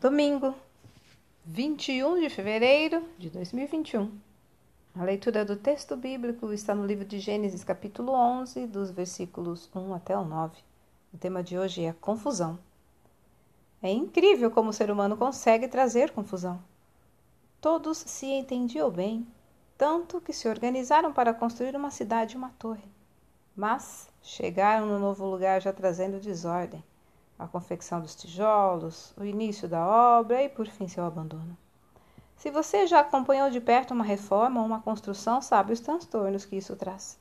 Domingo, 21 de fevereiro de 2021. A leitura do texto bíblico está no livro de Gênesis, capítulo 11, dos versículos 1 até o 9. O tema de hoje é confusão. É incrível como o ser humano consegue trazer confusão. Todos se entendiam bem, tanto que se organizaram para construir uma cidade e uma torre. Mas chegaram no novo lugar já trazendo desordem a confecção dos tijolos, o início da obra e, por fim, seu abandono. Se você já acompanhou de perto uma reforma ou uma construção, sabe os transtornos que isso traz.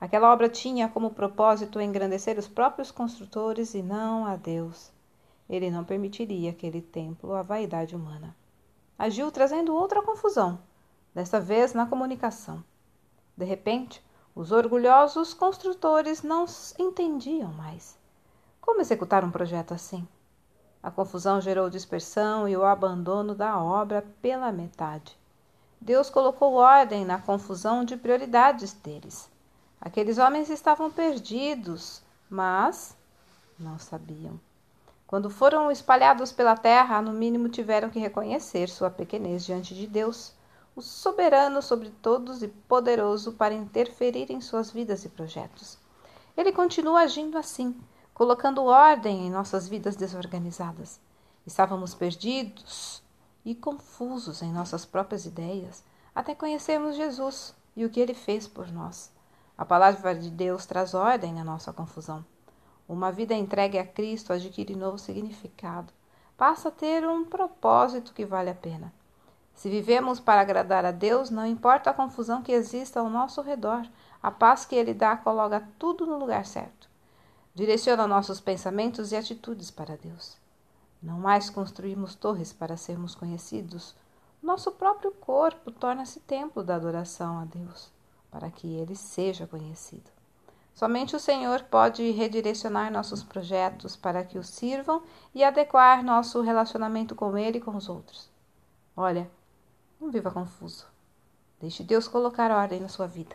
Aquela obra tinha como propósito engrandecer os próprios construtores e não a Deus. Ele não permitiria aquele templo à vaidade humana. Agiu trazendo outra confusão, desta vez na comunicação. De repente, os orgulhosos construtores não entendiam mais. Como executar um projeto assim? A confusão gerou dispersão e o abandono da obra pela metade. Deus colocou ordem na confusão de prioridades deles. Aqueles homens estavam perdidos, mas não sabiam. Quando foram espalhados pela terra, no mínimo tiveram que reconhecer sua pequenez diante de Deus, o soberano sobre todos e poderoso para interferir em suas vidas e projetos. Ele continua agindo assim, colocando ordem em nossas vidas desorganizadas. Estávamos perdidos e confusos em nossas próprias ideias, até conhecermos Jesus e o que ele fez por nós. A palavra de Deus traz ordem na nossa confusão. Uma vida entregue a Cristo adquire novo significado, passa a ter um propósito que vale a pena. Se vivemos para agradar a Deus, não importa a confusão que exista ao nosso redor, a paz que Ele dá coloca tudo no lugar certo. Direciona nossos pensamentos e atitudes para Deus. Não mais construímos torres para sermos conhecidos. Nosso próprio corpo torna-se templo da adoração a Deus, para que ele seja conhecido. Somente o Senhor pode redirecionar nossos projetos para que o sirvam e adequar nosso relacionamento com Ele e com os outros. Olha, não viva confuso. Deixe Deus colocar ordem na sua vida.